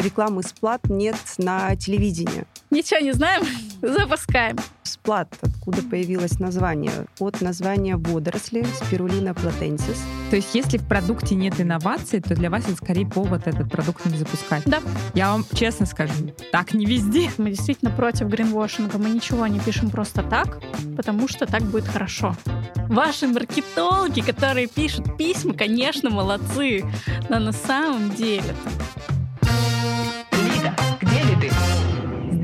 рекламы Сплат нет на телевидении. Ничего не знаем, запускаем. Сплат, откуда появилось название? От названия водоросли спирулина платенсис. То есть если в продукте нет инноваций, то для вас это скорее повод этот продукт не запускать. Да. Я вам честно скажу, так не везде. Мы действительно против гринвошинга. Мы ничего не пишем просто так, потому что так будет хорошо. Ваши маркетологи, которые пишут письма, конечно, молодцы. Но на самом деле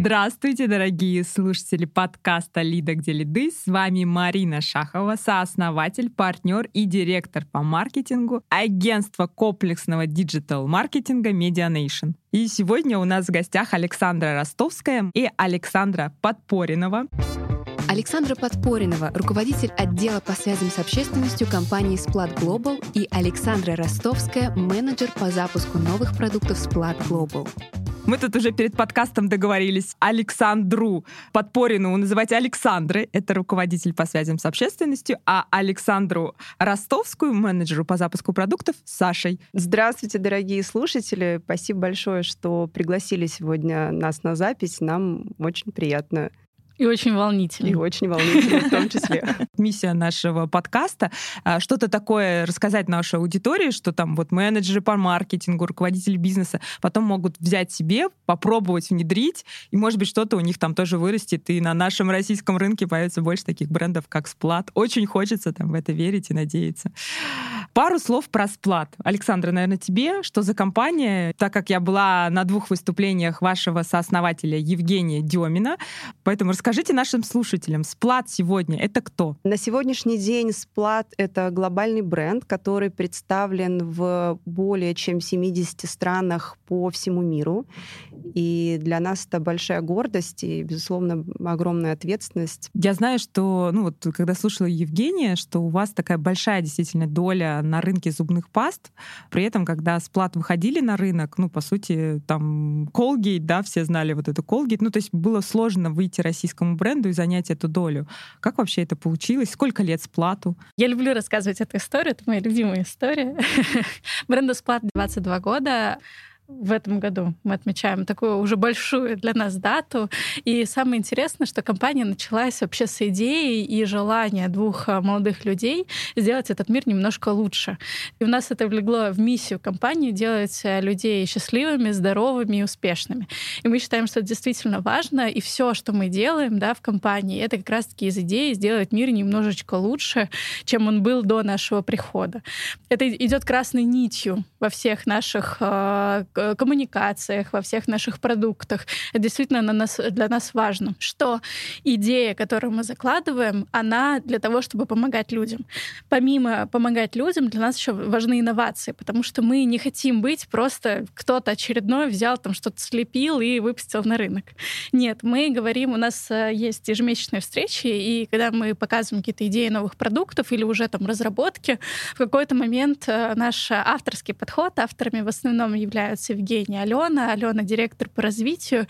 Здравствуйте, дорогие слушатели подкаста «Лида, где лиды». С вами Марина Шахова, сооснователь, партнер и директор по маркетингу агентства комплексного диджитал-маркетинга Medianation. И сегодня у нас в гостях Александра Ростовская и Александра Подпоринова. Александра Подпоринова, руководитель отдела по связям с общественностью компании Splat Global и Александра Ростовская, менеджер по запуску новых продуктов Splat Global. Мы тут уже перед подкастом договорились Александру Подпорину называть Александрой, это руководитель по связям с общественностью, а Александру Ростовскую, менеджеру по запуску продуктов, Сашей. Здравствуйте, дорогие слушатели. Спасибо большое, что пригласили сегодня нас на запись. Нам очень приятно и очень волнительно. И очень волнительно в том числе. Миссия нашего подкаста — что-то такое рассказать нашей аудитории, что там вот менеджеры по маркетингу, руководители бизнеса потом могут взять себе, попробовать внедрить, и, может быть, что-то у них там тоже вырастет, и на нашем российском рынке появится больше таких брендов, как Сплат. Очень хочется там в это верить и надеяться. Пару слов про Сплат. Александра, наверное, тебе, что за компания, так как я была на двух выступлениях вашего сооснователя Евгения Демина, поэтому Расскажите нашим слушателям, Сплат сегодня — это кто? На сегодняшний день Сплат — это глобальный бренд, который представлен в более чем 70 странах по всему миру. И для нас это большая гордость и, безусловно, огромная ответственность. Я знаю, что, ну вот, когда слушала Евгения, что у вас такая большая действительно доля на рынке зубных паст. При этом, когда Сплат выходили на рынок, ну, по сути, там, Colgate, да, все знали вот эту Colgate, ну, то есть было сложно выйти российскому российскому бренду и занять эту долю. Как вообще это получилось? Сколько лет сплату? Я люблю рассказывать эту историю, это моя любимая история. Бренду Сплат 22 года в этом году мы отмечаем такую уже большую для нас дату. И самое интересное, что компания началась вообще с идеи и желания двух а, молодых людей сделать этот мир немножко лучше. И у нас это влегло в миссию компании делать э, людей счастливыми, здоровыми и успешными. И мы считаем, что это действительно важно, и все, что мы делаем да, в компании, это как раз-таки из идеи сделать мир немножечко лучше, чем он был до нашего прихода. Это идет красной нитью во всех наших э, коммуникациях, во всех наших продуктах. Это действительно на нас, для нас важно, что идея, которую мы закладываем, она для того, чтобы помогать людям. Помимо помогать людям, для нас еще важны инновации, потому что мы не хотим быть просто кто-то очередной взял там что-то слепил и выпустил на рынок. Нет, мы говорим, у нас э, есть ежемесячные встречи, и когда мы показываем какие-то идеи новых продуктов или уже там разработки, в какой-то момент э, наш авторский подход, авторами в основном являются Евгения Алена. Алена директор по развитию.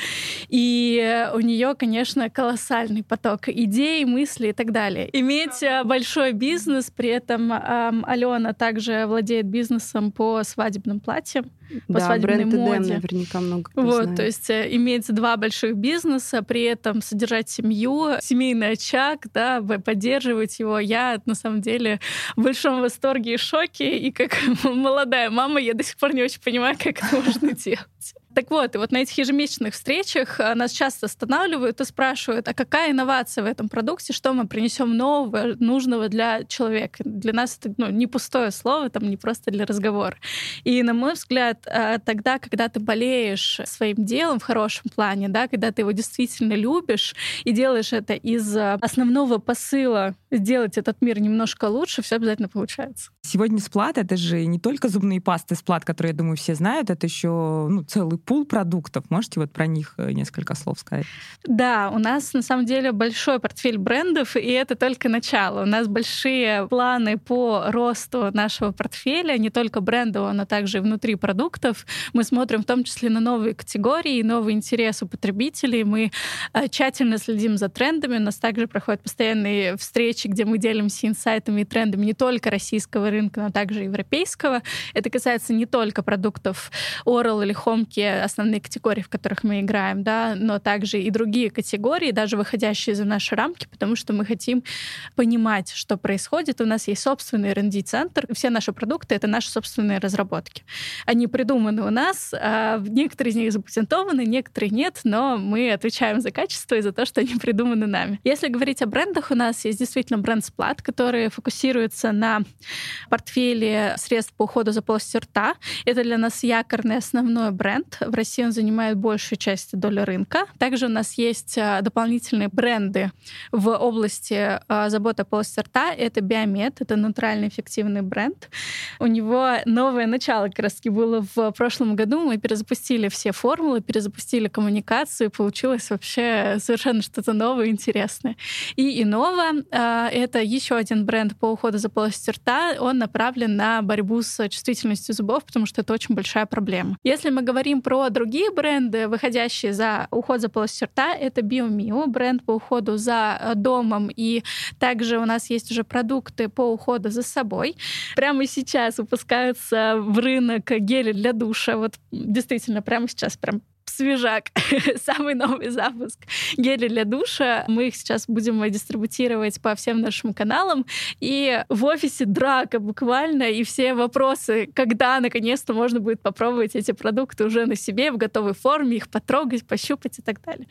И у нее, конечно, колоссальный поток идей, мыслей и так далее. Иметь э, большой бизнес, при этом Алена также владеет бизнесом по свадебным платьям по да, свадебной бренд моде. наверняка много кто Вот, знает. то есть э, иметь два больших бизнеса, при этом содержать семью, семейный очаг, да, поддерживать его. Я, на самом деле, в большом восторге и шоке, и как молодая мама я до сих пор не очень понимаю, как это можно делать. Так вот, и вот на этих ежемесячных встречах э, нас часто останавливают и спрашивают, а какая инновация в этом продукте, что мы принесем нового, нужного для человека. Для нас это ну, не пустое слово, там не просто для разговора. И, на мой взгляд, э, тогда, когда ты болеешь своим делом в хорошем плане, да, когда ты его действительно любишь и делаешь это из э, основного посыла сделать этот мир немножко лучше, все обязательно получается. Сегодня сплат — это же не только зубные пасты сплат, которые, я думаю, все знают, это еще ну, целый пул продуктов. Можете вот про них э, несколько слов сказать? Да, у нас на самом деле большой портфель брендов, и это только начало. У нас большие планы по росту нашего портфеля, не только брендового, но также и внутри продуктов. Мы смотрим в том числе на новые категории, новые интересы потребителей. Мы э, тщательно следим за трендами. У нас также проходят постоянные встречи, где мы делимся инсайтами и трендами не только российского рынка, но также европейского. Это касается не только продуктов Oral или Основные категории, в которых мы играем, да, но также и другие категории, даже выходящие за наши рамки, потому что мы хотим понимать, что происходит. У нас есть собственный R&D-центр. Все наши продукты — это наши собственные разработки. Они придуманы у нас, а некоторые из них запатентованы, некоторые нет, но мы отвечаем за качество и за то, что они придуманы нами. Если говорить о брендах, у нас есть действительно бренд Splat, который фокусируется на портфеле средств по уходу за полостью рта. Это для нас якорный основной бренд. В России он занимает большую часть доли рынка. Также у нас есть а, дополнительные бренды в области а, заботы о полости рта. Это Биомед, это натуральный эффективный бренд. У него новое начало раз было в прошлом году. Мы перезапустили все формулы, перезапустили коммуникацию, и получилось вообще совершенно что-то новое и интересное. И Инова это еще один бренд по уходу за полостью рта. Он направлен на борьбу с чувствительностью зубов, потому что это очень большая проблема. Если мы говорим про другие бренды, выходящие за уход за полостью рта, это BioMio, бренд по уходу за э, домом, и также у нас есть уже продукты по уходу за собой. Прямо сейчас выпускаются в рынок гели для душа. Вот действительно, прямо сейчас прям свежак, самый новый запуск гели для душа. Мы их сейчас будем дистрибутировать по всем нашим каналам. И в офисе драка буквально, и все вопросы, когда наконец-то можно будет попробовать эти продукты уже на себе в готовой форме, их потрогать, пощупать и так далее.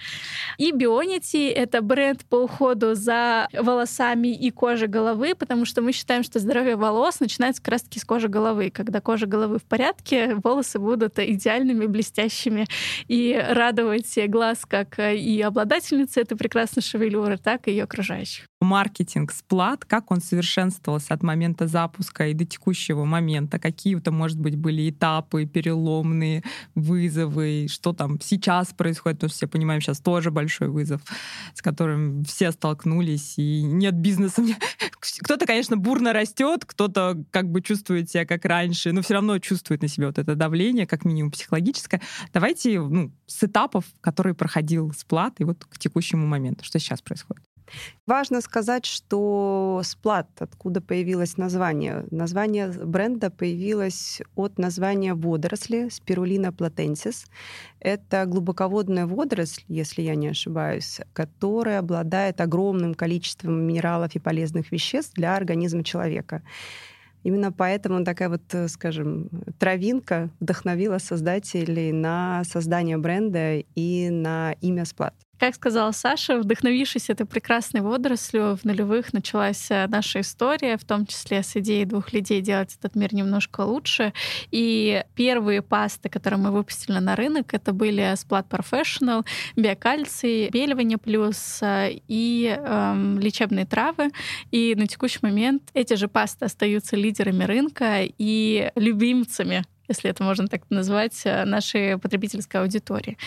И Bionity — это бренд по уходу за волосами и кожей головы, потому что мы считаем, что здоровье волос начинается как раз-таки с кожи головы. Когда кожа головы в порядке, волосы будут идеальными, блестящими и радовать глаз как э, и обладательницы этой прекрасной шевелюры, так и ее окружающих. Маркетинг Сплат, как он совершенствовался от момента запуска и до текущего момента? Какие-то, может быть, были этапы переломные, вызовы? Что там сейчас происходит? Потому что все понимаем, сейчас тоже большой вызов, с которым все столкнулись, и нет бизнеса. Кто-то, конечно, бурно растет, кто-то как бы чувствует себя как раньше, но все равно чувствует на себе вот это давление, как минимум психологическое. Давайте ну, ну, с этапов, которые проходил сплат, и вот к текущему моменту. Что сейчас происходит? Важно сказать, что сплат, откуда появилось название. Название бренда появилось от названия водоросли спирулина платенсис. Это глубоководная водоросль, если я не ошибаюсь, которая обладает огромным количеством минералов и полезных веществ для организма человека. Именно поэтому такая вот, э, скажем, травинка вдохновила создателей на создание бренда и на имя Сплат. Как сказала Саша, вдохновившись этой прекрасной водорослью, в нулевых началась э, наша история, в том числе с идеей двух людей делать этот мир немножко лучше. И первые пасты, которые мы выпустили на рынок, это были Splat Professional, биокальций, беливание плюс э, и эм, лечебные травы. И на текущий момент эти же пасты остаются лидерами рынка и любимцами если это можно так назвать, э, нашей потребительской аудитории.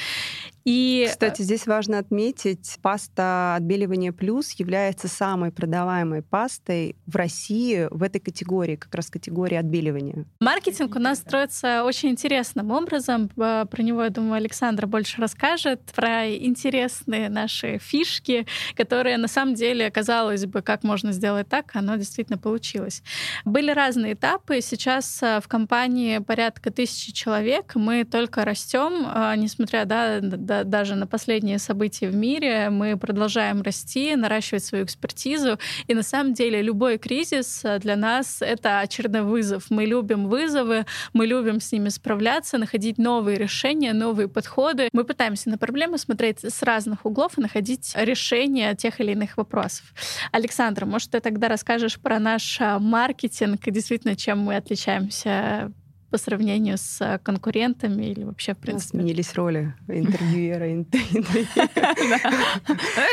И... Кстати, здесь важно отметить, паста отбеливания плюс является самой продаваемой пастой в России в этой категории, как раз категории отбеливания. Маркетинг у нас строится очень интересным образом. Про него, я думаю, Александра больше расскажет, про интересные наши фишки, которые на самом деле, казалось бы, как можно сделать так, оно действительно получилось. Были разные этапы. Сейчас э, в компании порядка тысячи человек. Мы только растем, э, несмотря да, да, даже на последние события в мире, мы продолжаем расти, наращивать свою экспертизу. И на самом деле любой кризис для нас — это очередной вызов. Мы любим вызовы, мы любим с ними справляться, находить новые решения, новые подходы. Мы пытаемся на проблемы смотреть с разных углов и находить решения тех или иных вопросов. Александр, может, ты тогда расскажешь про наш а, маркетинг и действительно, чем мы отличаемся по сравнению с э, конкурентами или вообще, в принципе? Сменились роли интервьюера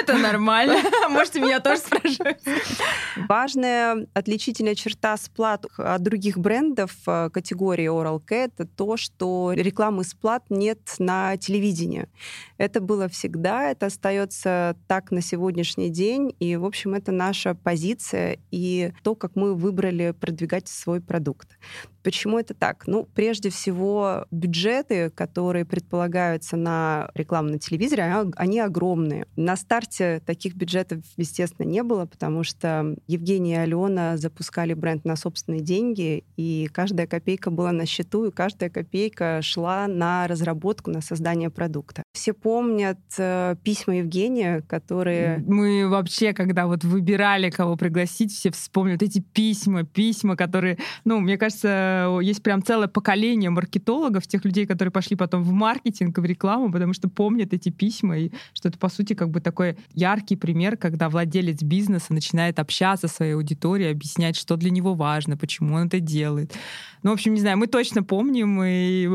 Это нормально. Можете меня тоже спрашивать. Важная отличительная черта сплат от других брендов э, категории Oral Care — это то, что рекламы сплат нет на телевидении. Это было всегда, это остается так на сегодняшний день, и, в общем, это наша позиция и то, как мы выбрали продвигать свой продукт. Почему это так? Ну, прежде всего, бюджеты, которые предполагаются на рекламу на телевизоре, они огромные. На старте таких бюджетов, естественно, не было, потому что Евгений и Алена запускали бренд на собственные деньги, и каждая копейка была на счету, и каждая копейка шла на разработку, на создание продукта. Все помнят э, письма Евгения, которые... Мы вообще, когда вот выбирали, кого пригласить, все вспомнят эти письма, письма, которые, ну, мне кажется, есть прям целое поколение маркетологов, тех людей, которые пошли потом в маркетинг в рекламу, потому что помнят эти письма, и что это, по сути, как бы такой яркий пример, когда владелец бизнеса начинает общаться со своей аудиторией, объяснять, что для него важно, почему он это делает. Ну, в общем, не знаю, мы точно помним, и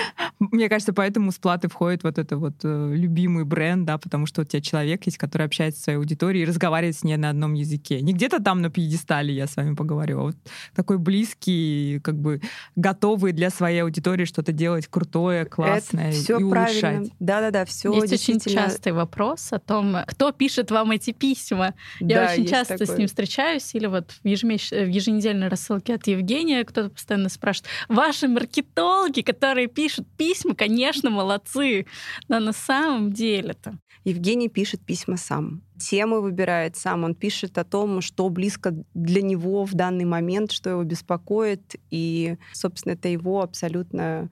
мне кажется, поэтому с платы входит вот это вот э, любимый бренд, да, потому что у тебя человек есть, который общается с своей аудиторией и разговаривает с ней на одном языке. Не где-то там на пьедестале я с вами поговорю, а вот такой близкий, как бы готовый для своей аудитории что-то делать крутое, классное это все и правильно. улучшать. Да-да-да, все Есть очень частый вопрос о том, кто пишет вам эти письма. Да, я очень часто такое. с ним встречаюсь, или вот в, ежемесяч... в еженедельной рассылке от Евгения кто-то постоянно спрашивают, ваши маркетологи, которые пишут письма, конечно, молодцы, но на самом деле-то... Евгений пишет письма сам. Темы выбирает сам. Он пишет о том, что близко для него в данный момент, что его беспокоит. И, собственно, это его абсолютно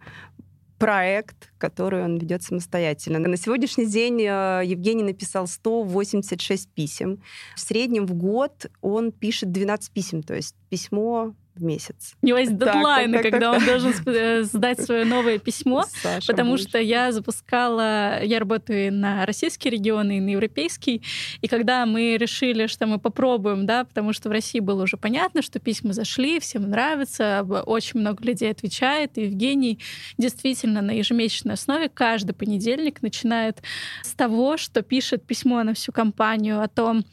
проект, который он ведет самостоятельно. На сегодняшний день э, Евгений написал 186 писем. В среднем в год он пишет 12 писем, то есть письмо в месяц. У него есть дедлайны, так, так, когда так, он должен э, сдать свое новое письмо, Саша, потому будешь. что я запускала, я работаю на российский регион и на европейский, и когда мы решили, что мы попробуем, да, потому что в России было уже понятно, что письма зашли, всем нравится, очень много людей отвечает, и Евгений действительно на ежемесячной основе каждый понедельник начинает с того, что пишет письмо на всю компанию о том,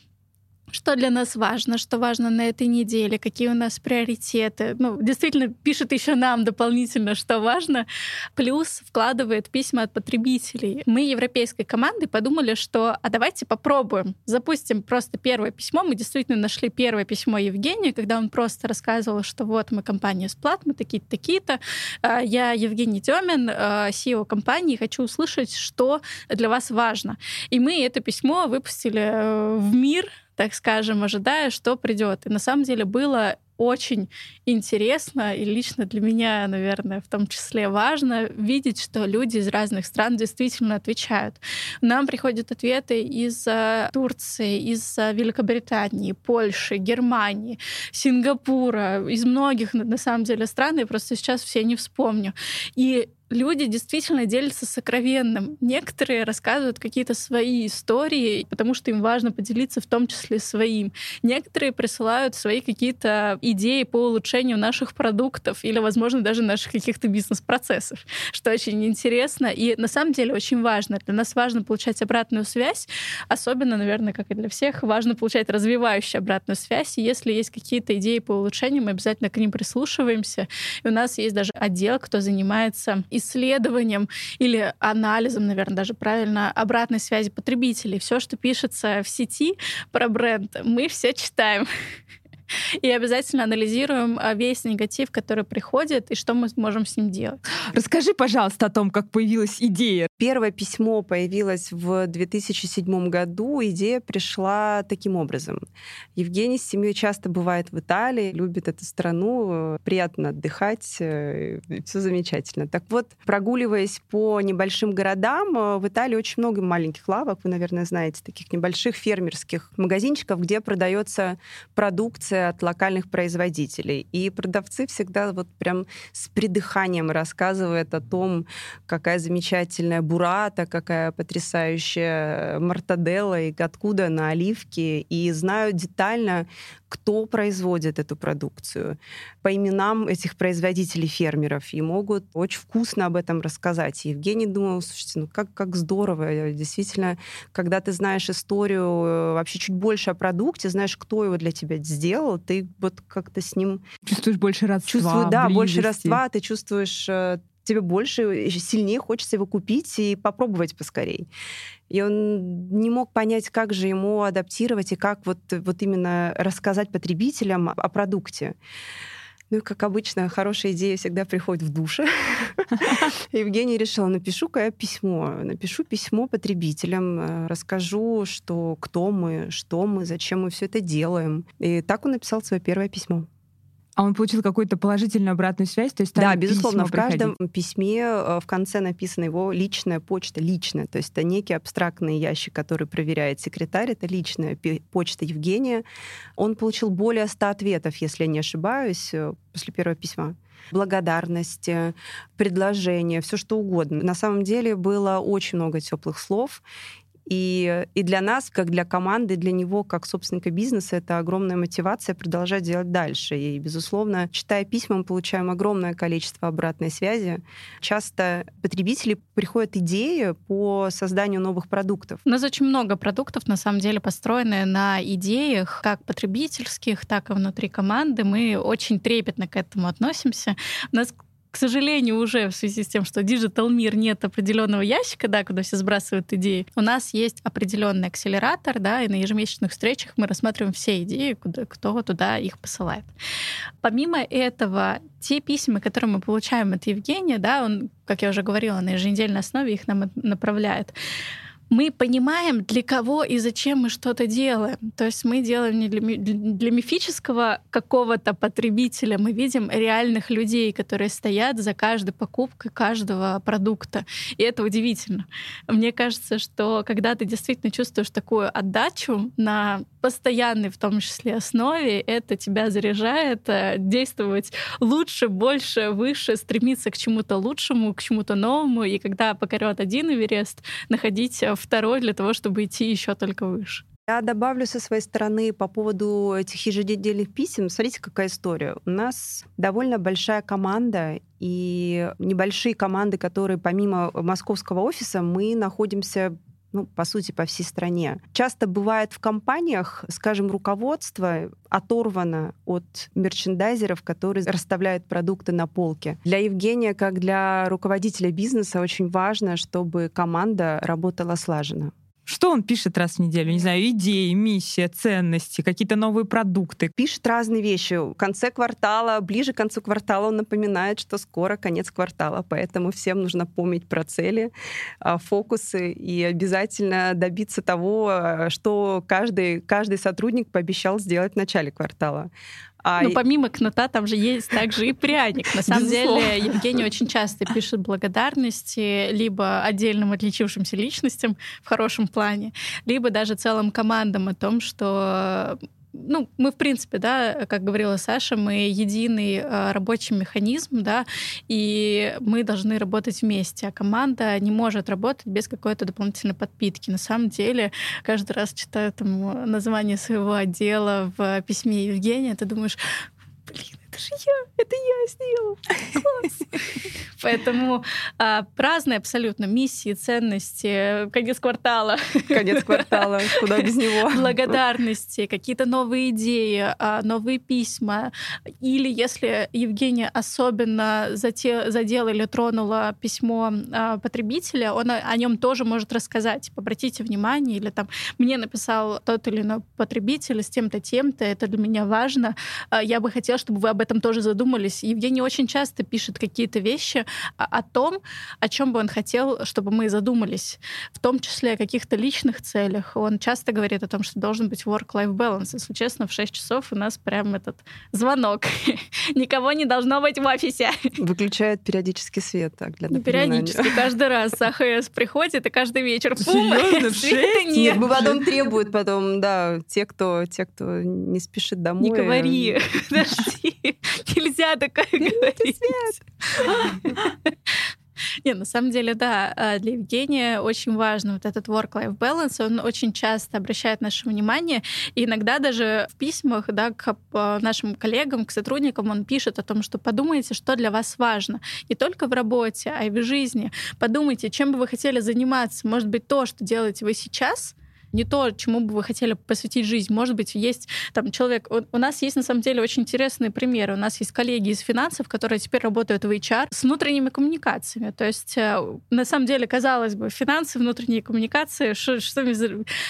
что для нас важно, что важно на этой неделе, какие у нас приоритеты. Ну, действительно, пишет еще нам дополнительно, что важно. Плюс вкладывает письма от потребителей. Мы европейской командой подумали, что а давайте попробуем. Запустим просто первое письмо. Мы действительно нашли первое письмо Евгения, когда он просто рассказывал, что вот мы компания Сплат, мы такие-то, такие-то. А, я Евгений Демин, CEO компании, хочу услышать, что для вас важно. И мы это письмо выпустили э, в мир, так скажем, ожидая, что придет. И на самом деле было очень интересно и лично для меня, наверное, в том числе важно видеть, что люди из разных стран действительно отвечают. Нам приходят ответы из Турции, из Великобритании, Польши, Германии, Сингапура, из многих, на самом деле, стран, я просто сейчас все не вспомню. И люди действительно делятся сокровенным. Некоторые рассказывают какие-то свои истории, потому что им важно поделиться в том числе своим. Некоторые присылают свои какие-то идеи по улучшению наших продуктов или, возможно, даже наших каких-то бизнес-процессов, что очень интересно и на самом деле очень важно. Для нас важно получать обратную связь, особенно, наверное, как и для всех, важно получать развивающую обратную связь. И если есть какие-то идеи по улучшению, мы обязательно к ним прислушиваемся. И у нас есть даже отдел, кто занимается исследованием или анализом, наверное, даже правильно, обратной связи потребителей. Все, что пишется в сети про бренд, мы все читаем. и обязательно анализируем а, весь негатив, который приходит, и что мы можем с ним делать. Расскажи, пожалуйста, о том, как появилась идея. Первое письмо появилось в 2007 году. Идея пришла таким образом. Евгений с семьей часто бывает в Италии, любит эту страну, приятно отдыхать, э, все замечательно. Так вот, прогуливаясь по небольшим городам, э, в Италии очень много маленьких лавок, вы, наверное, знаете, таких небольших фермерских магазинчиков, где продается продукция от локальных производителей. И продавцы всегда вот прям с придыханием рассказывают о том, какая замечательная бурата, какая потрясающая мартаделла и откуда на оливки. И знают детально, кто производит эту продукцию, по именам этих производителей фермеров, и могут очень вкусно об этом рассказать. И Евгений думал, слушайте, ну как, как здорово, действительно, когда ты знаешь историю э, вообще чуть больше о продукте, знаешь, кто его для тебя сделал, ты вот как-то с ним... Чувствуешь больше родства, Чувствую, да, близости. больше родства, ты чувствуешь э, тебе больше, сильнее хочется его купить и попробовать поскорей. И он не мог понять, как же ему адаптировать и как вот, вот именно рассказать потребителям о продукте. Ну, как обычно, хорошая идея всегда приходит в душе. Евгений решил, напишу-ка я письмо. Напишу письмо потребителям, э, расскажу, что кто мы, что мы, зачем мы все это делаем. И так он написал свое первое письмо. А он получил какую-то положительную обратную связь? То есть да, безусловно, в каждом письме э, в конце написана его личная почта, личная. То есть это некий абстрактный ящик, который проверяет секретарь. Это личная почта Евгения. Он получил более 100 ответов, если я не ошибаюсь, э, после первого письма благодарности, предложения, все что угодно. На самом деле было очень много теплых слов. И, и для нас, как для команды, для него, как собственника бизнеса, это огромная мотивация продолжать делать дальше. И, безусловно, читая письма, мы получаем огромное количество обратной связи. Часто потребители приходят идеи по созданию новых продуктов. У нас очень много продуктов, на самом деле, построены на идеях, как потребительских, так и внутри команды. Мы очень трепетно к этому относимся. У нас к сожалению, уже в связи с тем, что digital мир нет определенного ящика, да, куда все сбрасывают идеи, у нас есть определенный акселератор, да, и на ежемесячных встречах мы рассматриваем все идеи, куда, кто туда их посылает. Помимо этого, те письма, которые мы получаем от Евгения, да, он, как я уже говорила, на еженедельной основе их нам направляет мы понимаем, для кого и зачем мы что-то делаем. То есть мы делаем не для, для мифического какого-то потребителя, мы видим реальных людей, которые стоят за каждой покупкой каждого продукта. И это удивительно. Мне кажется, что когда ты действительно чувствуешь такую отдачу на постоянной, в том числе, основе, это тебя заряжает э, действовать лучше, больше, выше, стремиться к чему-то лучшему, к чему-то новому. И когда покорет один Эверест, находить второй для того, чтобы идти еще только выше. Я добавлю со своей стороны по поводу этих еженедельных писем. Смотрите, какая история. У нас довольно большая команда, и небольшие команды, которые помимо московского офиса, мы находимся ну, по сути, по всей стране. Часто бывает в компаниях, скажем, руководство оторвано от мерчендайзеров, которые расставляют продукты на полке. Для Евгения, как для руководителя бизнеса, очень важно, чтобы команда работала слаженно. Что он пишет раз в неделю? Не знаю, идеи, миссия, ценности, какие-то новые продукты. Пишет разные вещи. В конце квартала, ближе к концу квартала он напоминает, что скоро конец квартала, поэтому всем нужно помнить про цели, а, фокусы и обязательно добиться того, а, что каждый, каждый сотрудник пообещал сделать в начале квартала. А... Ну, помимо кнута, там же есть также и пряник. На самом деле, Евгений очень часто пишет благодарности либо отдельным отличившимся личностям в хорошем плане, либо даже целым командам о том, что ну, мы, в принципе, да, как говорила Саша, мы единый э, рабочий механизм, да, и мы должны работать вместе, а команда не может работать без какой-то дополнительной подпитки. На самом деле, каждый раз читаю там название своего отдела в письме Евгения, ты думаешь, блин, это же я, это я сделал. Класс. Поэтому а, разные абсолютно миссии, ценности, конец квартала. Конец квартала, куда без него. Благодарности, какие-то новые идеи, а, новые письма. Или если Евгения особенно задела или тронула письмо а, потребителя, он о, о нем тоже может рассказать. Типа, обратите внимание, или там мне написал тот или иной потребитель с тем-то, тем-то, это для меня важно. А, я бы хотела, чтобы вы об этом тоже задумались. Евгений очень часто пишет какие-то вещи о, о том, о чем бы он хотел, чтобы мы задумались, в том числе о каких-то личных целях. Он часто говорит о том, что должен быть work-life balance. Если честно, в 6 часов у нас прям этот звонок. Никого не должно быть в офисе. Выключает периодически свет, так, для напоминания. Периодически, каждый раз АХС приходит, и каждый вечер Серьезно? В 6? Нет, потом требуют потом, да, те, кто, те, кто не спешит домой. Не говори, подожди. Нельзя такое говорить. Не, на самом деле, да, а, для Евгения очень важно вот этот work-life balance. Он очень часто обращает наше внимание. И иногда даже в письмах да, к а, нашим коллегам, к сотрудникам он пишет о том, что подумайте, что для вас важно. Не только в работе, а и в жизни. Подумайте, чем бы вы хотели заниматься. Может быть, то, что делаете вы сейчас — не то, чему бы вы хотели посвятить жизнь. Может быть, есть там человек... У нас есть, на самом деле, очень интересные примеры. У нас есть коллеги из финансов, которые теперь работают в HR с внутренними коммуникациями. То есть, э, на самом деле, казалось бы, финансы, внутренние коммуникации, что, что,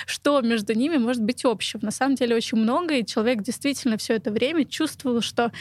что между ними может быть общего? На самом деле, очень много, и человек действительно все это время чувствовал, что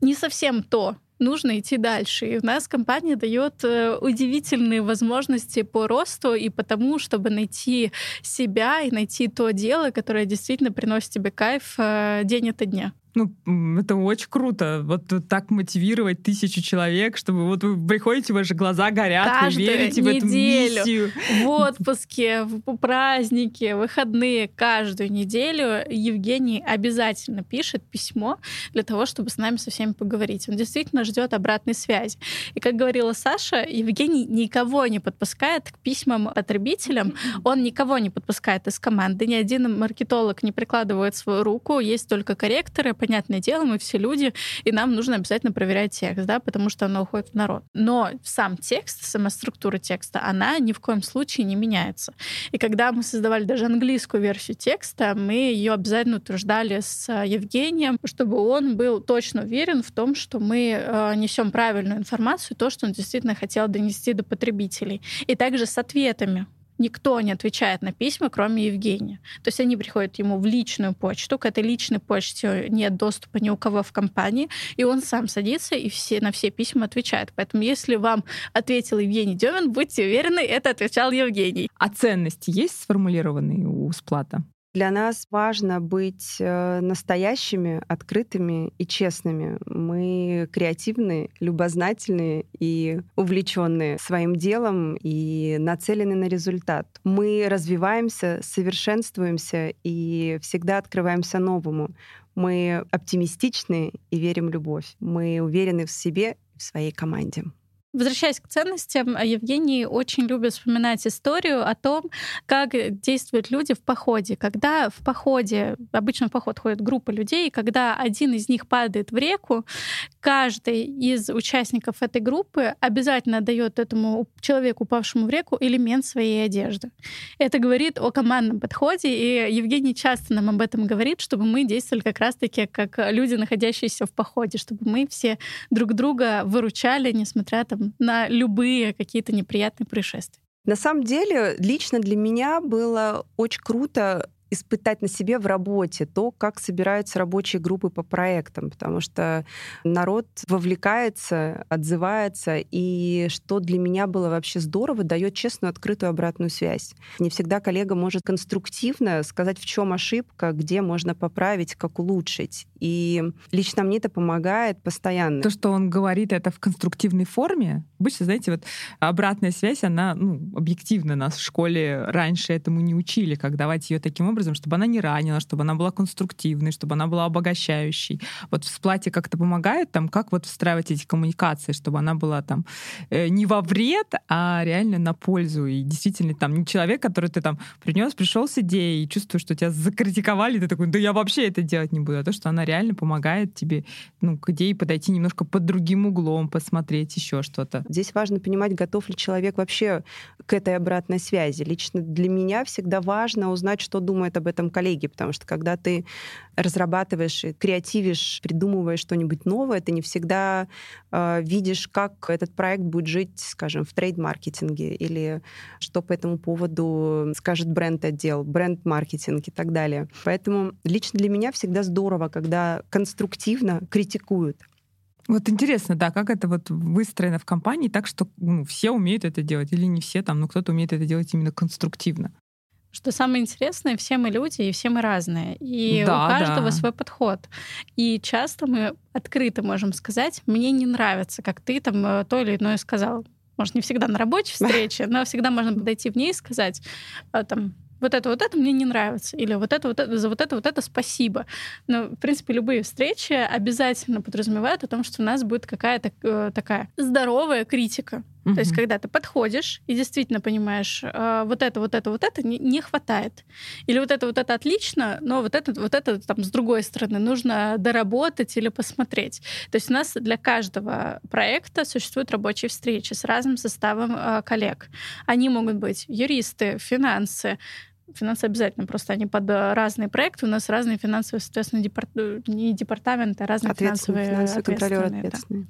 не совсем то, нужно идти дальше. И у нас компания дает э, удивительные возможности по росту и потому, чтобы найти себя и найти то дело, которое действительно приносит тебе кайф э, день ото дня. Ну, это очень круто. Вот так мотивировать тысячу человек, чтобы вот вы приходите, ваши глаза горят, Каждую вы верите неделю, в эту миссию. В отпуске, в праздники, выходные, каждую неделю Евгений обязательно пишет письмо для того, чтобы с нами со всеми поговорить. Он действительно ждет обратной связи. И как говорила Саша, Евгений никого не подпускает к письмам потребителям. Он никого не подпускает из команды. Ни один маркетолог не прикладывает свою руку. Есть только корректоры, понятное дело, мы все люди, и нам нужно обязательно проверять текст, да, потому что оно уходит в народ. Но сам текст, сама структура текста, она ни в коем случае не меняется. И когда мы создавали даже английскую версию текста, мы ее обязательно утверждали с Евгением, чтобы он был точно уверен в том, что мы э, несем правильную информацию, то, что он действительно хотел донести до потребителей. И также с ответами никто не отвечает на письма, кроме Евгения. То есть они приходят ему в личную почту, к этой личной почте нет доступа ни у кого в компании, и он сам садится и все, на все письма отвечает. Поэтому если вам ответил Евгений Демин, будьте уверены, это отвечал Евгений. А ценности есть сформулированные у Сплата? Для нас важно быть э, настоящими, открытыми и честными. Мы креативные, любознательные и увлеченные своим делом и нацелены на результат. Мы развиваемся, совершенствуемся и всегда открываемся новому. Мы оптимистичны и верим в любовь. Мы уверены в себе и в своей команде. Возвращаясь к ценностям, Евгений очень любит вспоминать историю о том, как действуют люди в походе. Когда в походе, обычно в поход ходит группа людей, когда один из них падает в реку, каждый из участников этой группы обязательно дает этому человеку, упавшему в реку, элемент своей одежды. Это говорит о командном подходе, и Евгений часто нам об этом говорит, чтобы мы действовали как раз-таки как люди, находящиеся в походе, чтобы мы все друг друга выручали, несмотря там, на любые какие-то неприятные происшествия. На самом деле, лично для меня было очень круто испытать на себе в работе то, как собираются рабочие группы по проектам, потому что народ вовлекается, отзывается, и что для меня было вообще здорово, дает честную, открытую обратную связь. Не всегда коллега может конструктивно сказать, в чем ошибка, где можно поправить, как улучшить. И лично мне это помогает постоянно. То, что он говорит это в конструктивной форме, обычно, знаете, вот обратная связь, она ну, объективно нас в школе раньше этому не учили, как давать ее таким образом, чтобы она не ранила, чтобы она была конструктивной, чтобы она была обогащающей. Вот в сплате как-то помогает там, как вот встраивать эти коммуникации, чтобы она была там э, не во вред, а реально на пользу. И действительно там не человек, который ты там принес, пришел с идеей и чувствуешь, что тебя закритиковали, ты такой, да я вообще это делать не буду. А то, что она реально помогает тебе ну, к идее подойти немножко под другим углом, посмотреть еще что-то. Здесь важно понимать, готов ли человек вообще к этой обратной связи. Лично для меня всегда важно узнать, что думают об этом коллеги, потому что когда ты разрабатываешь, креативишь, придумываешь что-нибудь новое, ты не всегда э, видишь, как этот проект будет жить, скажем, в трейд-маркетинге или что по этому поводу скажет бренд-отдел, бренд-маркетинг и так далее. Поэтому лично для меня всегда здорово, когда конструктивно критикуют. Вот интересно, да, как это вот выстроено в компании так, что ну, все умеют это делать, или не все там, но кто-то умеет это делать именно конструктивно. Что самое интересное, все мы люди, и все мы разные. И да, у каждого да. свой подход. И часто мы открыто можем сказать, мне не нравится, как ты там э, то или иное сказал. Может, не всегда на рабочей встрече, но всегда можно подойти в ней и сказать, э, там, вот это, вот это мне не нравится, или вот это, вот это, за вот это, вот это спасибо. Но, в принципе, любые встречи обязательно подразумевают о том, что у нас будет какая-то э, такая здоровая критика. Угу. То есть, когда ты подходишь и действительно понимаешь, э, вот это, вот это, вот это не, не хватает. Или вот это, вот это отлично, но вот это, вот это там с другой стороны нужно доработать или посмотреть. То есть у нас для каждого проекта существуют рабочие встречи с разным составом э, коллег. Они могут быть юристы, финансы, Финансы обязательно, просто они под э, разные проекты. У нас разные финансовые, соответственно, департ... Э, не департаменты, а разные финансовые финансовый контролер ответственные.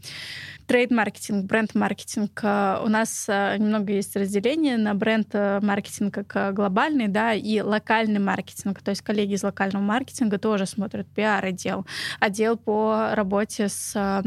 Трейд-маркетинг, бренд-маркетинг. Э, у нас немного есть разделение на бренд-маркетинг как глобальный, да, и локальный маркетинг. То есть коллеги из локального маркетинга тоже смотрят пиар-отдел, отдел по работе с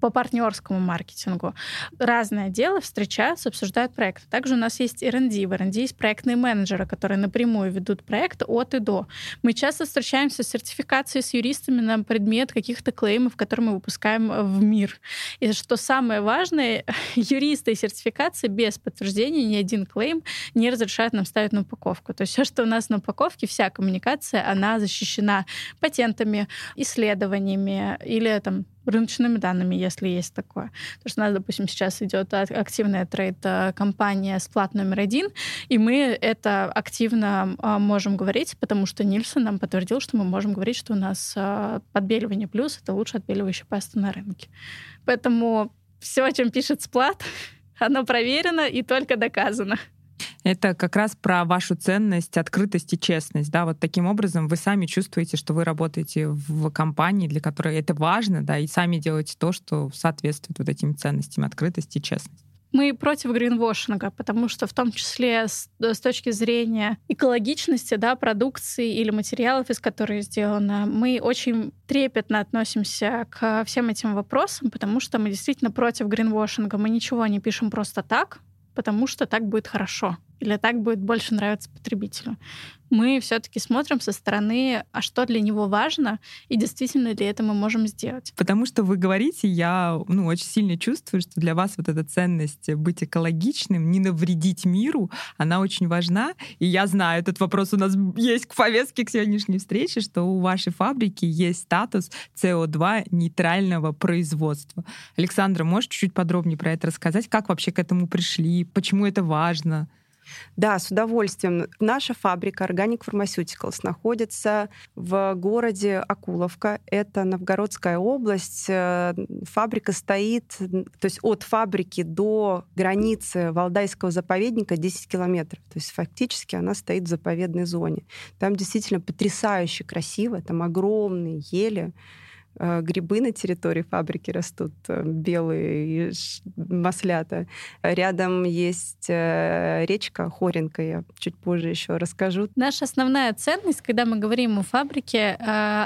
по партнерскому маркетингу. Разные отделы встречаются, обсуждают проекты. Также у нас есть R&D. В R&D есть проектные менеджеры, которые напрямую ведут проект от и до. Мы часто встречаемся с сертификацией с юристами на предмет каких-то клеймов, которые мы выпускаем в мир. И что самое важное, юристы и сертификации без подтверждения ни один клейм не разрешают нам ставить на упаковку. То есть все, что у нас на упаковке, вся коммуникация, она защищена патентами, исследованиями или там рыночными данными, если есть такое. Потому что у нас, допустим, сейчас идет активная трейд-компания «Сплат номер один», и мы это активно а, можем говорить, потому что Нильсон нам подтвердил, что мы можем говорить, что у нас а, подбеливание плюс — это лучшая отбеливающая паста на рынке. Поэтому все, о чем пишет «Сплат», оно проверено и только доказано. Это как раз про вашу ценность, открытость и честность. Да? Вот таким образом вы сами чувствуете, что вы работаете в компании, для которой это важно, да, и сами делаете то, что соответствует вот этим ценностям, открытости и честности. Мы против гринвошинга, потому что в том числе с, с точки зрения экологичности да, продукции или материалов, из которых сделано, мы очень трепетно относимся к всем этим вопросам, потому что мы действительно против гринвошинга. Мы ничего не пишем просто так, потому что так будет хорошо или так будет больше нравиться потребителю. Мы все-таки смотрим со стороны, а что для него важно, и действительно ли это мы можем сделать. Потому что вы говорите, я ну, очень сильно чувствую, что для вас вот эта ценность быть экологичным, не навредить миру, она очень важна. И я знаю, этот вопрос у нас есть к повестке к сегодняшней встрече, что у вашей фабрики есть статус СО2 нейтрального производства. Александра, можешь чуть-чуть подробнее про это рассказать? Как вообще к этому пришли? Почему это важно? Да, с удовольствием. Наша фабрика Organic Pharmaceuticals находится в городе Акуловка. Это Новгородская область. Э, фабрика стоит, то есть от фабрики до границы Валдайского заповедника 10 километров. То есть фактически она стоит в заповедной зоне. Там действительно потрясающе красиво. Там огромные ели грибы на территории фабрики растут, э, белые и маслята. Рядом есть э, речка Хоренка, я чуть позже еще расскажу. Наша основная ценность, когда мы говорим о фабрике,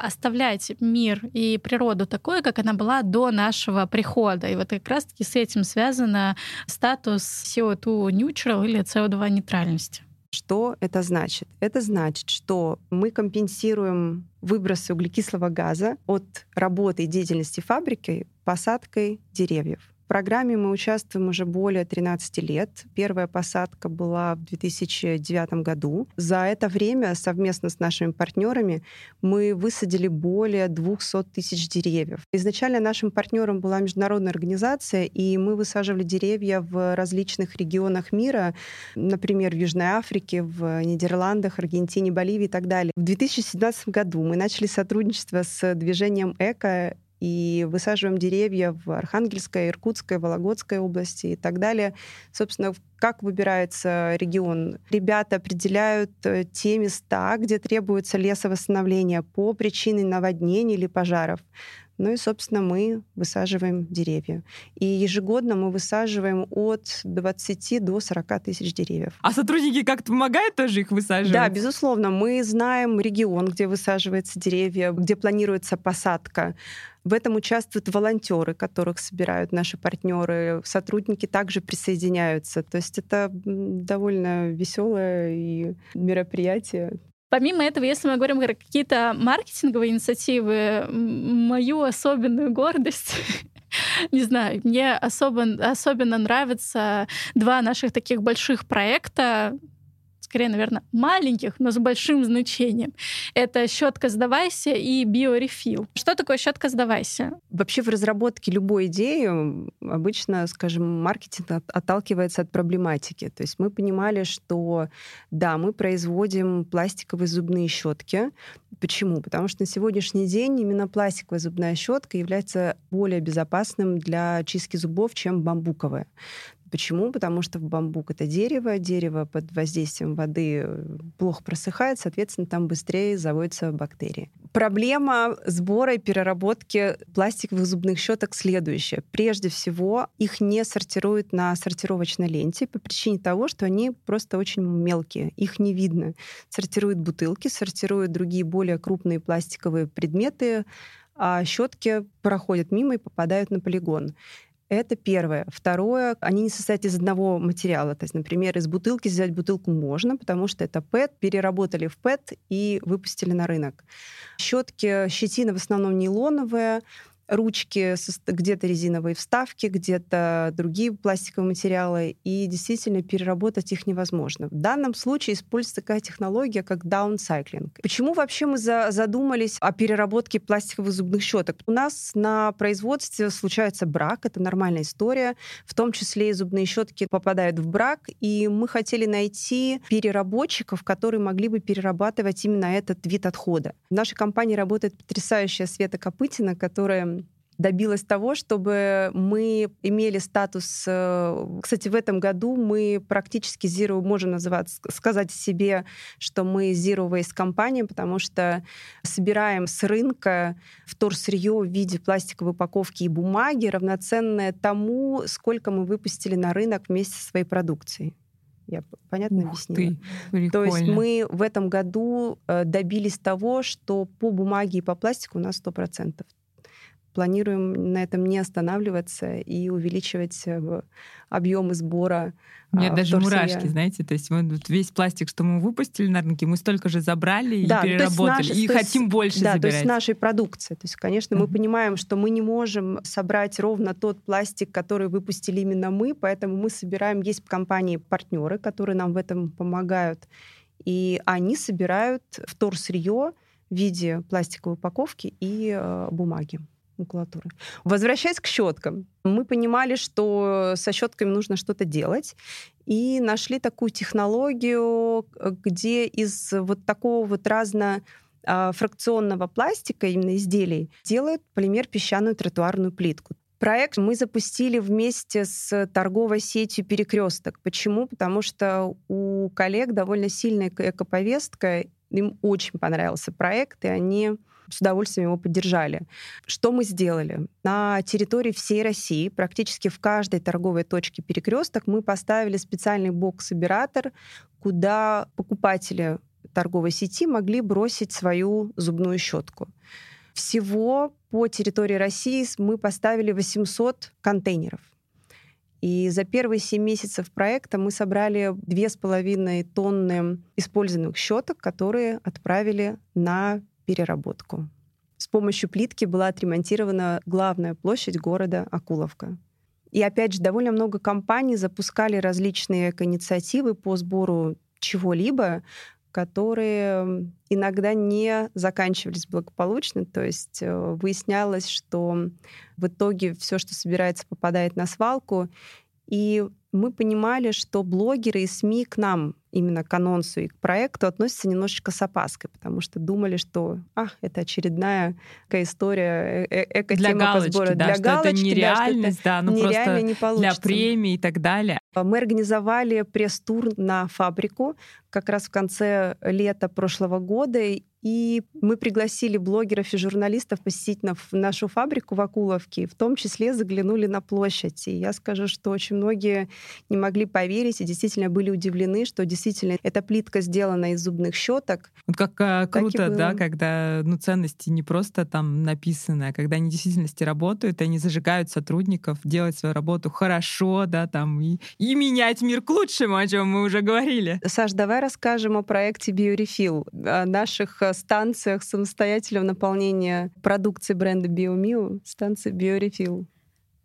оставлять мир и природу такой, как она была до нашего прихода. И вот как раз-таки с этим связано статус CO2 neutral или CO2 нейтральности. Что это значит? Это значит, что мы компенсируем выбросы углекислого газа от работы и деятельности фабрики посадкой деревьев программе мы участвуем уже более 13 лет. Первая посадка была в 2009 году. За это время совместно с нашими партнерами мы высадили более 200 тысяч деревьев. Изначально нашим партнером была международная организация, и мы высаживали деревья в различных регионах мира, например, в Южной Африке, в Нидерландах, Аргентине, Боливии и так далее. В 2017 году мы начали сотрудничество с движением «Эко», и высаживаем деревья в Архангельской, Иркутской, Вологодской области и так далее. Собственно, как выбирается регион? Ребята определяют э, те места, где требуется лесовосстановление по причине наводнений или пожаров. Ну и, собственно, мы высаживаем деревья. И ежегодно мы высаживаем от 20 до 40 тысяч деревьев. А сотрудники как-то помогают тоже их высаживать? Да, безусловно. Мы знаем регион, где высаживаются деревья, где планируется посадка. В этом участвуют волонтеры, которых собирают наши партнеры. Сотрудники также присоединяются. То есть это довольно веселое и мероприятие. Помимо этого, если мы говорим про какие-то маркетинговые инициативы, мою особенную гордость не знаю, мне особо, особенно нравятся два наших таких больших проекта скорее, наверное, маленьких, но с большим значением. Это щетка «Сдавайся» и биорефил. Что такое щетка «Сдавайся»? Вообще в разработке любой идеи обычно, скажем, маркетинг отталкивается от проблематики. То есть мы понимали, что да, мы производим пластиковые зубные щетки. Почему? Потому что на сегодняшний день именно пластиковая зубная щетка является более безопасным для чистки зубов, чем бамбуковая. Почему? Потому что бамбук это дерево, дерево под воздействием воды э, плохо просыхает, соответственно, там быстрее заводятся бактерии. Проблема сбора и переработки пластиковых зубных щеток следующая. Прежде всего, их не сортируют на сортировочной ленте по причине того, что они просто очень мелкие, их не видно. Сортируют бутылки, сортируют другие более крупные пластиковые предметы, а щетки проходят мимо и попадают на полигон. Это первое. Второе, они не состоят из одного материала. То есть, например, из бутылки сделать бутылку можно, потому что это ПЭТ, переработали в ПЭТ и выпустили на рынок. Щетки, щетина в основном нейлоновая, ручки, где-то резиновые вставки, где-то другие пластиковые материалы, и действительно переработать их невозможно. В данном случае используется такая технология, как даунсайклинг. Почему вообще мы за задумались о переработке пластиковых зубных щеток? У нас на производстве случается брак, это нормальная история, в том числе и зубные щетки попадают в брак, и мы хотели найти переработчиков, которые могли бы перерабатывать именно этот вид отхода. В нашей компании работает потрясающая Света Копытина, которая добилась того, чтобы мы имели статус... Э, кстати, в этом году мы практически Zero, можем называть, сказать себе, что мы Zero Waste компания, потому что собираем с рынка вторсырье в виде пластиковой упаковки и бумаги, равноценное тому, сколько мы выпустили на рынок вместе со своей продукцией. Я понятно Ух объяснила? Ты, То есть мы в этом году э, добились того, что по бумаге и по пластику у нас 100% планируем на этом не останавливаться и увеличивать э, объемы сбора. У меня а, даже мурашки, знаете, то есть мы вот весь пластик, что мы выпустили на рынке, мы столько же забрали да, и переработали, наши, и хотим есть, больше да, забирать. то есть нашей продукции. То есть, конечно, mm-hmm. мы понимаем, что мы не можем собрать ровно тот пластик, который выпустили именно мы, поэтому мы собираем, есть компании-партнеры, которые нам в этом помогают, и они собирают вторсырье в виде пластиковой упаковки и э, бумаги макулатуры. Возвращаясь к щеткам, мы понимали, что со щетками нужно что-то делать, и нашли такую технологию, где из вот такого вот разно а, фракционного пластика, именно изделий, делают полимер песчаную тротуарную плитку. Проект мы запустили вместе с торговой сетью «Перекресток». Почему? Потому что у коллег довольно сильная экоповестка, им очень понравился проект, и они с удовольствием его поддержали. Что мы сделали? На территории всей России, практически в каждой торговой точке перекресток, мы поставили специальный бокс-собиратор, куда покупатели торговой сети могли бросить свою зубную щетку. Всего по территории России мы поставили 800 контейнеров. И за первые 7 месяцев проекта мы собрали 2,5 тонны использованных щеток, которые отправили на переработку. С помощью плитки была отремонтирована главная площадь города Акуловка. И опять же, довольно много компаний запускали различные инициативы по сбору чего-либо, которые иногда не заканчивались благополучно. То есть э, выяснялось, что в итоге все, что собирается, попадает на свалку. И мы понимали, что блогеры и СМИ к нам именно к анонсу и к проекту относятся немножечко с опаской, потому что думали, что а, это очередная такая история, э, э эко для галочки, сбора. Да, для что галочки, это нереальность, да, ну просто не для премии и так далее. Мы организовали пресс-тур на фабрику как раз в конце лета прошлого года, и мы пригласили блогеров и журналистов посетить нашу фабрику в Акуловке, в том числе заглянули на площадь. И я скажу, что очень многие не могли поверить и действительно были удивлены, что действительно эта плитка сделана из зубных щеток. Вот как э, круто, да, когда ну, ценности не просто там написаны, а когда они в действительности работают, они зажигают сотрудников делать свою работу хорошо, да, там, и, и менять мир к лучшему, о чем мы уже говорили. Саш, давай расскажем о проекте BioRefill, о наших э, станциях самостоятельного наполнения продукции бренда BioMio, станции BioRefill.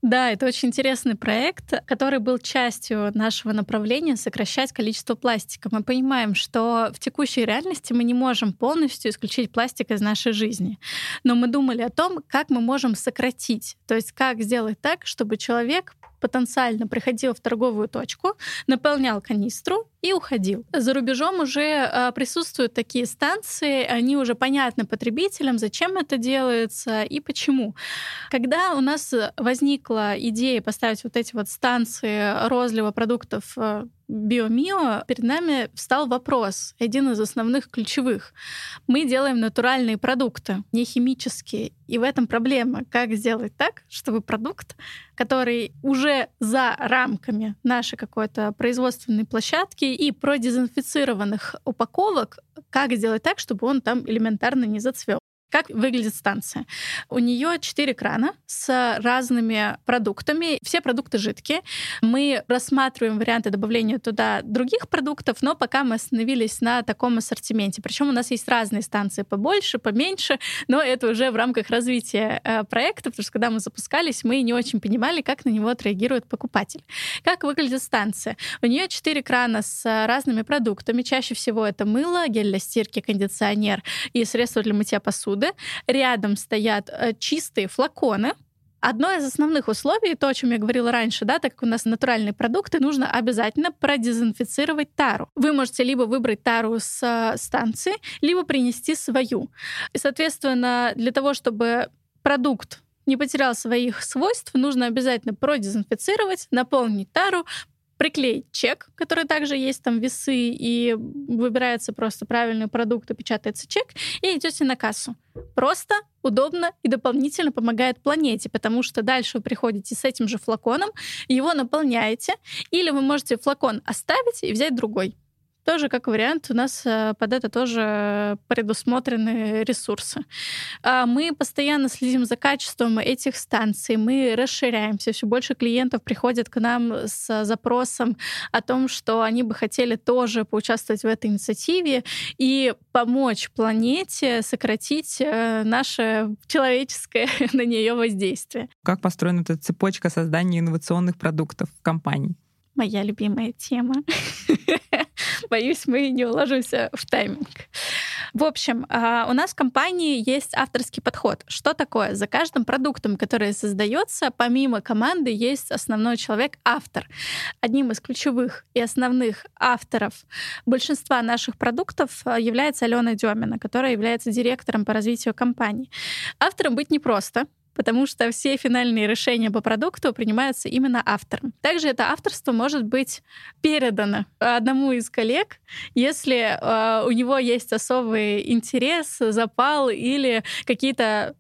Да, это очень интересный проект, который был частью нашего направления сокращать количество пластика. Мы понимаем, что в текущей реальности мы не можем полностью исключить пластик из нашей жизни. Но мы думали о том, как мы можем сократить. То есть как сделать так, чтобы человек потенциально приходил в торговую точку, наполнял канистру и уходил. За рубежом уже а, присутствуют такие станции, они уже понятны потребителям, зачем это делается и почему. Когда у нас возникла идея поставить вот эти вот станции розлива продуктов э, Биомио, перед нами встал вопрос, один из основных ключевых. Мы делаем натуральные продукты, не химические. И в этом проблема. Как сделать так, чтобы продукт, который уже за рамками нашей какой-то производственной площадки и продезинфицированных упаковок, как сделать так, чтобы он там элементарно не зацвел? Как выглядит станция? У нее четыре крана с разными продуктами. Все продукты жидкие. Мы рассматриваем варианты добавления туда других продуктов, но пока мы остановились на таком ассортименте. Причем у нас есть разные станции побольше, поменьше, но это уже в рамках развития э, проекта, потому что когда мы запускались, мы не очень понимали, как на него отреагирует покупатель. Как выглядит станция? У нее четыре крана с разными продуктами. Чаще всего это мыло, гель для стирки, кондиционер и средства для мытья посуды посуды. Рядом стоят э, чистые флаконы, Одно из основных условий, то, о чем я говорила раньше, да, так как у нас натуральные продукты, нужно обязательно продезинфицировать тару. Вы можете либо выбрать тару с э, станции, либо принести свою. И, соответственно, для того, чтобы продукт не потерял своих свойств, нужно обязательно продезинфицировать, наполнить тару, приклеить чек, который также есть там весы, и выбирается просто правильный продукт, и печатается чек, и идете на кассу. Просто, удобно и дополнительно помогает планете, потому что дальше вы приходите с этим же флаконом, его наполняете, или вы можете флакон оставить и взять другой. Тоже как вариант у нас э, под это тоже предусмотрены ресурсы. А мы постоянно следим за качеством этих станций, мы расширяемся, все больше клиентов приходят к нам с запросом о том, что они бы хотели тоже поучаствовать в этой инициативе и помочь планете сократить э, наше человеческое на нее воздействие. Как построена эта цепочка создания инновационных продуктов в компании? Моя любимая тема. Боюсь, мы не уложимся в тайминг. В общем, а, у нас в компании есть авторский подход. Что такое? За каждым продуктом, который создается, помимо команды, есть основной человек, автор. Одним из ключевых и основных авторов большинства наших продуктов а, является Алена Демина, которая является директором по развитию компании. Автором быть непросто, потому что все финальные решения по продукту принимаются именно автором. Также это авторство может быть передано одному из коллег, если э, у него есть особый интерес, запал или какие-то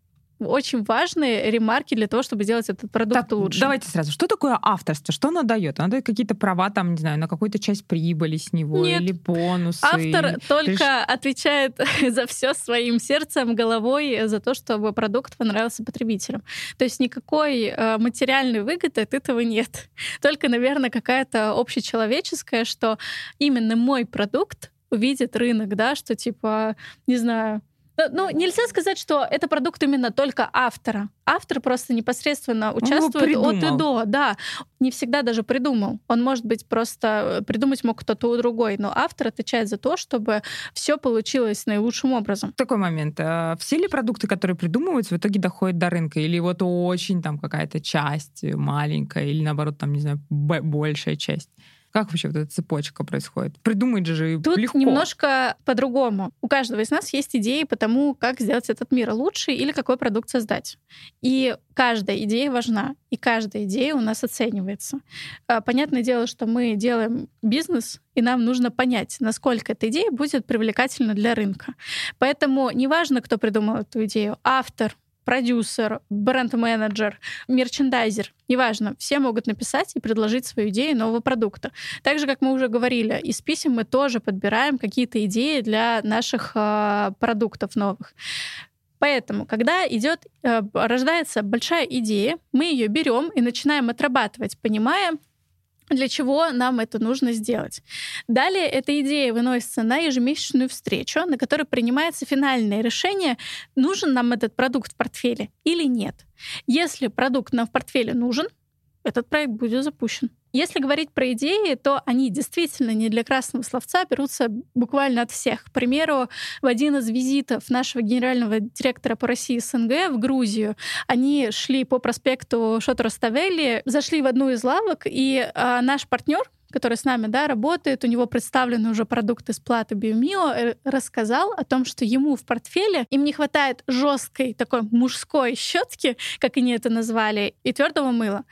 очень важные ремарки для того, чтобы сделать этот продукт так, лучше. Давайте сразу. Что такое авторство? Что оно дает? Оно дает какие-то права, там, не знаю, на какую-то часть прибыли с него Нет. или бонусы? Автор или... только Ты... отвечает за все своим сердцем, головой, за то, чтобы продукт понравился потребителям. То есть никакой э, материальной выгоды от этого нет. Только, наверное, какая-то общечеловеческая, что именно мой продукт увидит рынок, да, что типа, не знаю, ну, ну, нельзя сказать, что это продукт именно только автора. Автор просто непосредственно участвует от и до. Да, не всегда даже придумал. Он, может быть, просто э, придумать мог кто-то другой, но автор отвечает за то, чтобы все получилось наилучшим образом. Такой момент. А все ли продукты, которые придумываются, в итоге доходят до рынка? Или вот очень там какая-то часть маленькая, или наоборот, там, не знаю, большая часть? Как вообще вот эта цепочка происходит? Придумать же Тут легко. немножко по-другому. У каждого из нас есть идеи по тому, как сделать этот мир лучше или какой продукт создать. И каждая идея важна, и каждая идея у нас оценивается. А, понятное дело, что мы делаем бизнес, и нам нужно понять, насколько эта идея будет привлекательна для рынка. Поэтому неважно, кто придумал эту идею, автор, продюсер, бренд-менеджер, мерчендайзер, неважно, все могут написать и предложить свою идею нового продукта. Так же, как мы уже говорили, из писем мы тоже подбираем какие-то идеи для наших э, продуктов новых. Поэтому, когда идет, э, рождается большая идея, мы ее берем и начинаем отрабатывать, понимая, для чего нам это нужно сделать. Далее эта идея выносится на ежемесячную встречу, на которой принимается финальное решение, нужен нам этот продукт в портфеле или нет. Если продукт нам в портфеле нужен, этот проект будет запущен. Если говорить про идеи, то они действительно не для красного словца берутся буквально от всех. К примеру, в один из визитов нашего генерального директора по России СНГ в Грузию они шли по проспекту Шотро Ставелли, зашли в одну из лавок, и а, наш партнер, который с нами да, работает, у него представлены уже продукты с платы Биомио, э, рассказал о том, что ему в портфеле им не хватает жесткой такой мужской щетки, как они это назвали, и твердого мыла.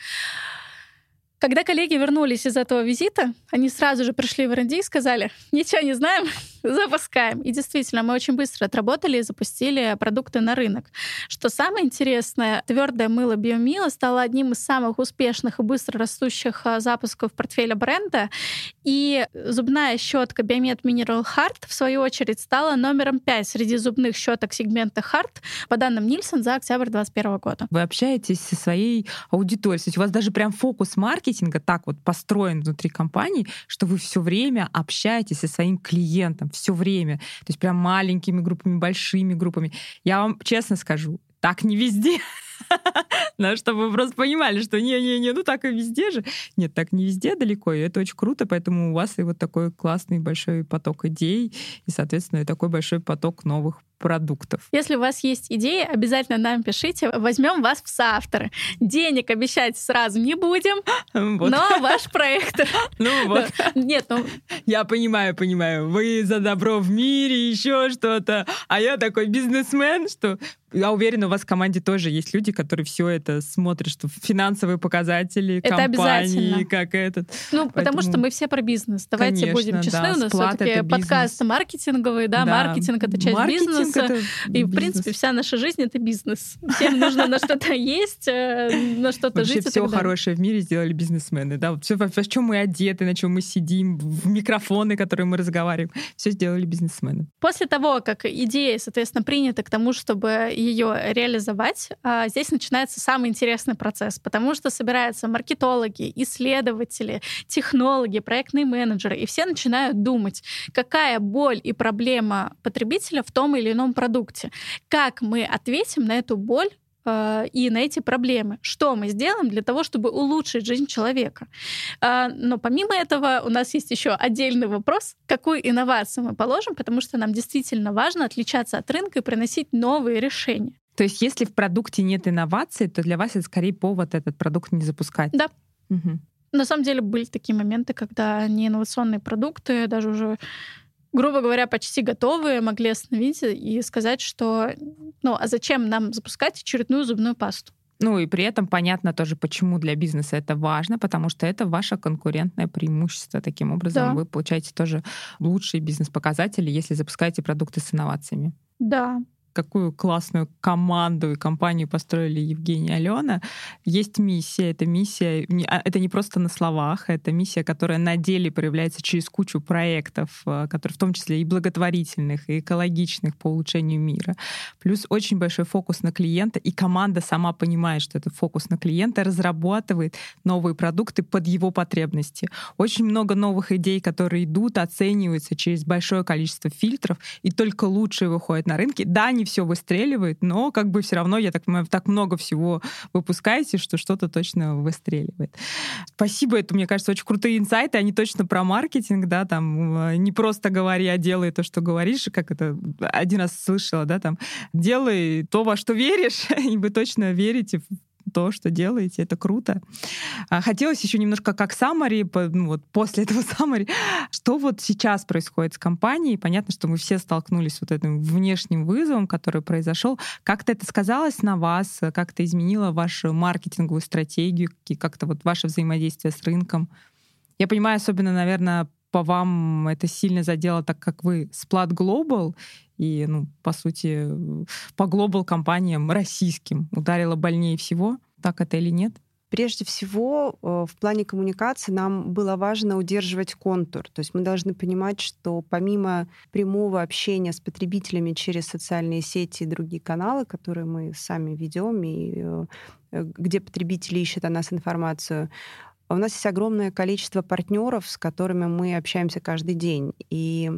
Когда коллеги вернулись из этого визита, они сразу же пришли в R&D и сказали, ничего не знаем, запускаем. И действительно, мы очень быстро отработали и запустили продукты на рынок. Что самое интересное, твердое мыло Биомила стало одним из самых успешных и быстро растущих а, запусков портфеля бренда. И зубная щетка Biomed Mineral Heart, в свою очередь, стала номером 5 среди зубных щеток сегмента Heart, по данным Нильсон, за октябрь 2021 года. Вы общаетесь со своей аудиторией, то есть у вас даже прям фокус маркетинга так вот построен внутри компании, что вы все время общаетесь со своим клиентом, все время. То есть прям маленькими группами, большими группами. Я вам честно скажу, так не везде. Но чтобы вы просто понимали, что не-не-не, ну так и везде же. Нет, так не везде далеко, и это очень круто, поэтому у вас и вот такой классный большой поток идей, и, соответственно, и такой большой поток новых продуктов. Если у вас есть идеи, обязательно нам пишите. Возьмем вас в соавторы. Денег обещать сразу не будем, вот. но ваш проект. Ну вот. Нет, ну... Я понимаю, понимаю. Вы за добро в мире, еще что-то. А я такой бизнесмен, что я уверена, у вас в команде тоже есть люди, которые все это смотрят, что финансовые показатели, это компании, как этот. Ну, Поэтому... потому что мы все про бизнес. Давайте Конечно, будем честны, да, у нас все-таки подкаст маркетинговый, да, да, маркетинг это часть маркетинг бизнеса. Это и, бизнес. в принципе, вся наша жизнь это бизнес. Всем нужно на что-то есть, э, на что-то жить. все хорошее в мире сделали бизнесмены, да, вот все, в чем мы одеты, на чем мы сидим, в микрофоны, которые мы разговариваем, все сделали бизнесмены. После того, как идея, соответственно, принята к тому, чтобы ее реализовать, а, здесь начинается самый интересный процесс, потому что собираются маркетологи, исследователи, технологи, проектные менеджеры, и все начинают думать, какая боль и проблема потребителя в том или ином продукте. Как мы ответим на эту боль а, и на эти проблемы. Что мы сделаем для того, чтобы улучшить жизнь человека. А, но помимо этого у нас есть еще отдельный вопрос, какую инновацию мы положим, потому что нам действительно важно отличаться от рынка и приносить новые решения. То есть если в продукте нет инноваций, то для вас это скорее повод этот продукт не запускать? Да. Угу. На самом деле были такие моменты, когда не инновационные продукты, даже уже грубо говоря, почти готовые, могли остановить и сказать, что ну а зачем нам запускать очередную зубную пасту? Ну и при этом понятно тоже, почему для бизнеса это важно, потому что это ваше конкурентное преимущество. Таким образом, да. вы получаете тоже лучшие бизнес-показатели, если запускаете продукты с инновациями. Да, какую классную команду и компанию построили Евгений и Алена. Есть миссия. Эта миссия, а, это не просто на словах, это миссия, которая на деле проявляется через кучу проектов, э, которые в том числе и благотворительных, и экологичных по улучшению мира. Плюс очень большой фокус на клиента, и команда сама понимает, что это фокус на клиента, разрабатывает новые продукты под его потребности. Очень много новых идей, которые идут, оцениваются через большое количество фильтров, и только лучшие выходят на рынке. Да, они все выстреливает, но как бы все равно, я так так много всего выпускаете, что что-то точно выстреливает. Спасибо, это, мне кажется, очень крутые инсайты, они точно про маркетинг, да, там, э, не просто говори, а делай то, что говоришь, как это один раз слышала, да, там, делай то, во что веришь, и вы точно верите то, что делаете, это круто. А, хотелось еще немножко как саммари, ну, вот после этого саммари, что вот сейчас происходит с компанией. Понятно, что мы все столкнулись с вот этим внешним вызовом, который произошел. Как-то это сказалось на вас? Как это изменило вашу маркетинговую стратегию? Как-то вот ваше взаимодействие с рынком? Я понимаю, особенно, наверное, по вам это сильно задело, так как вы Splat Global, и, ну, по сути, по глобал компаниям российским ударило больнее всего. Так это или нет? Прежде всего, э, в плане коммуникации нам было важно удерживать контур. То есть мы должны понимать, что помимо прямого общения с потребителями через социальные сети и другие каналы, которые мы сами ведем, и э, где потребители ищут о нас информацию, у нас есть огромное количество партнеров, с которыми мы общаемся каждый день. И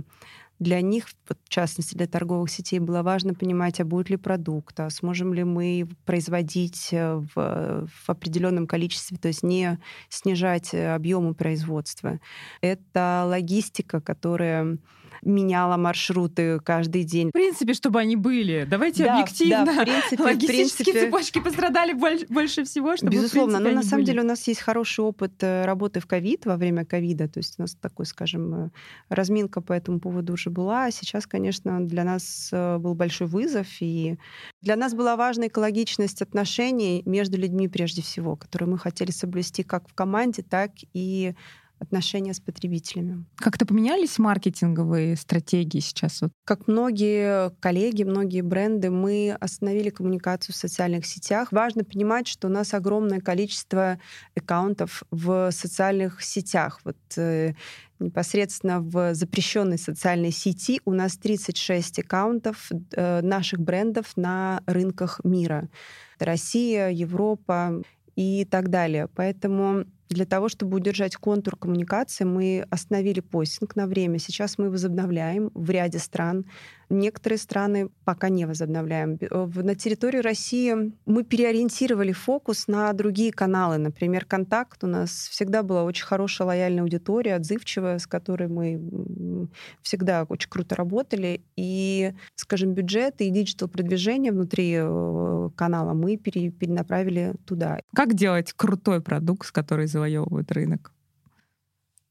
для них, в частности для торговых сетей, было важно понимать, а будет ли продукт, а сможем ли мы производить э, в, в определенном количестве, то есть не снижать э, объемы производства. Это логистика, которая меняла маршруты каждый день. В принципе, чтобы они были. Давайте Да, объективно. да, в принципе, в Логистические принципе. цепочки пострадали больше, больше всего, чтобы, в Безусловно, но на они самом были. деле у нас есть хороший опыт э, работы в ковид, во время ковида, то есть у нас такой, скажем, э, разминка по этому поводу уже была. А Сейчас, конечно, для нас э, был большой вызов, и для нас была важна экологичность отношений между людьми прежде всего, которые мы хотели соблюсти как в команде, так и отношения с потребителями. Как-то поменялись маркетинговые стратегии сейчас? Вот Как многие коллеги, многие бренды, мы остановили коммуникацию в социальных сетях. Важно понимать, что у нас огромное количество аккаунтов в социальных сетях. Вот э, непосредственно в запрещенной социальной сети у нас 36 аккаунтов э, наших брендов на рынках мира. Это Россия, Европа и так далее. Поэтому для того, чтобы удержать контур коммуникации, мы остановили постинг на время. Сейчас мы возобновляем в ряде стран. Некоторые страны пока не возобновляем. В- На территории России мы переориентировали фокус на другие каналы. Например, «Контакт» у нас всегда была очень хорошая лояльная аудитория, отзывчивая, с которой мы всегда очень круто работали. И, скажем, бюджеты и диджитал-продвижение внутри э, канала мы пере- перенаправили туда. Как делать крутой продукт, который завоевывает рынок?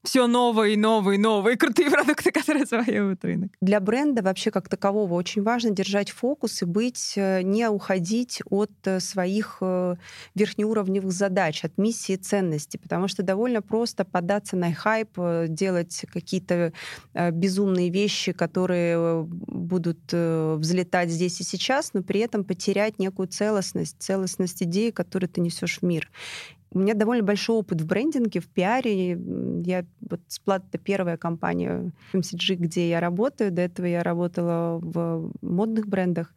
Все новые, новые, новые крутые продукты, которые завоевывают рынок. Для бренда вообще как такового очень важно держать фокус и быть, э, не уходить от э, своих э, верхнеуровневых задач, от миссии и ценностей, потому что довольно просто поддаться на хайп, делать какие-то безумные вещи, которые будут взлетать здесь и сейчас, но при этом потерять некую целостность, целостность идеи, которую ты несешь в мир. У меня довольно большой опыт в брендинге, в пиаре. Я вот это первая компания FMCG, где я работаю. До этого я работала в модных брендах.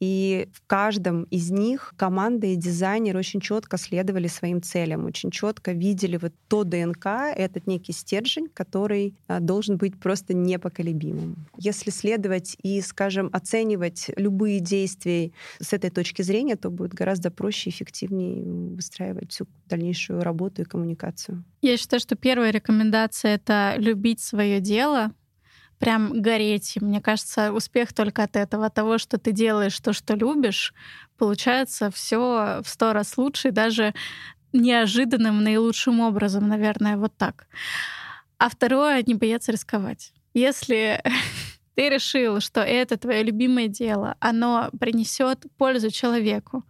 И в каждом из них команда и дизайнер очень четко следовали своим целям, очень четко видели вот то ДНК, этот некий стержень, который а, должен быть просто непоколебимым. Если следовать и, скажем, оценивать любые действия с этой точки зрения, то будет гораздо проще и эффективнее выстраивать всю дальнейшую работу и коммуникацию. Я считаю, что первая рекомендация — это любить свое дело, прям гореть. И Мне кажется, успех только от этого, от того, что ты делаешь то, что любишь, получается все в сто раз лучше, и даже неожиданным, наилучшим образом, наверное, вот так. А второе — не бояться рисковать. Если ты решил, что это твое любимое дело, оно принесет пользу человеку,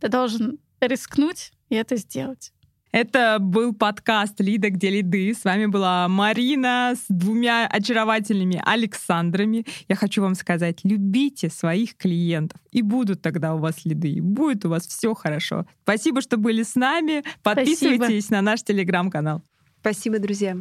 ты должен рискнуть и это сделать. Это был подкаст «Лида, где лиды». С вами была Марина с двумя очаровательными Александрами. Я хочу вам сказать, любите своих клиентов, и будут тогда у вас лиды, и будет у вас все хорошо. Спасибо, что были с нами. Подписывайтесь на наш телеграм-канал. Спасибо, друзья.